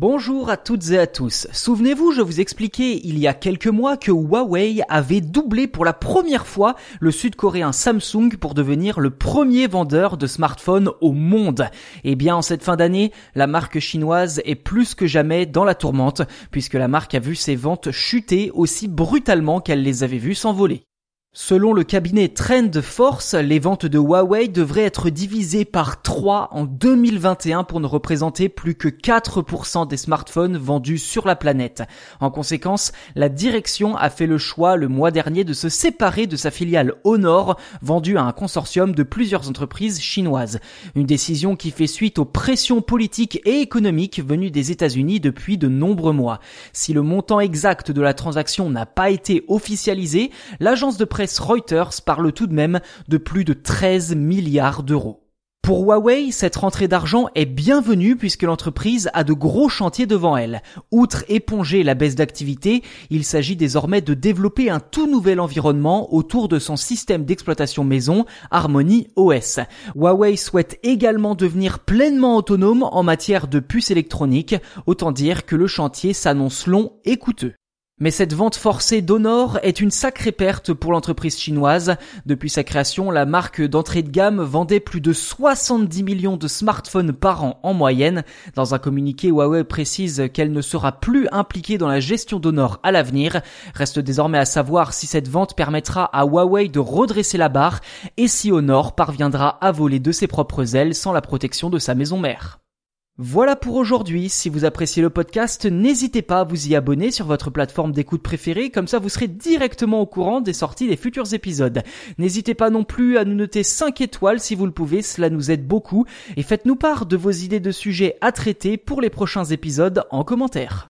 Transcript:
Bonjour à toutes et à tous. Souvenez-vous, je vous expliquais il y a quelques mois que Huawei avait doublé pour la première fois le sud-coréen Samsung pour devenir le premier vendeur de smartphones au monde. Eh bien, en cette fin d'année, la marque chinoise est plus que jamais dans la tourmente puisque la marque a vu ses ventes chuter aussi brutalement qu'elle les avait vues s'envoler. Selon le cabinet Trend Force, les ventes de Huawei devraient être divisées par 3 en 2021 pour ne représenter plus que 4% des smartphones vendus sur la planète. En conséquence, la direction a fait le choix le mois dernier de se séparer de sa filiale Honor, vendue à un consortium de plusieurs entreprises chinoises. Une décision qui fait suite aux pressions politiques et économiques venues des États-Unis depuis de nombreux mois. Si le montant exact de la transaction n'a pas été officialisé, l'agence de Reuters parle tout de même de plus de 13 milliards d'euros. Pour Huawei, cette rentrée d'argent est bienvenue puisque l'entreprise a de gros chantiers devant elle. Outre éponger la baisse d'activité, il s'agit désormais de développer un tout nouvel environnement autour de son système d'exploitation maison Harmony OS. Huawei souhaite également devenir pleinement autonome en matière de puces électroniques, autant dire que le chantier s'annonce long et coûteux. Mais cette vente forcée d'Honor est une sacrée perte pour l'entreprise chinoise. Depuis sa création, la marque d'entrée de gamme vendait plus de 70 millions de smartphones par an en moyenne. Dans un communiqué, Huawei précise qu'elle ne sera plus impliquée dans la gestion d'Honor à l'avenir. Reste désormais à savoir si cette vente permettra à Huawei de redresser la barre et si Honor parviendra à voler de ses propres ailes sans la protection de sa maison mère. Voilà pour aujourd'hui. Si vous appréciez le podcast, n'hésitez pas à vous y abonner sur votre plateforme d'écoute préférée, comme ça vous serez directement au courant des sorties des futurs épisodes. N'hésitez pas non plus à nous noter 5 étoiles si vous le pouvez, cela nous aide beaucoup, et faites-nous part de vos idées de sujets à traiter pour les prochains épisodes en commentaire.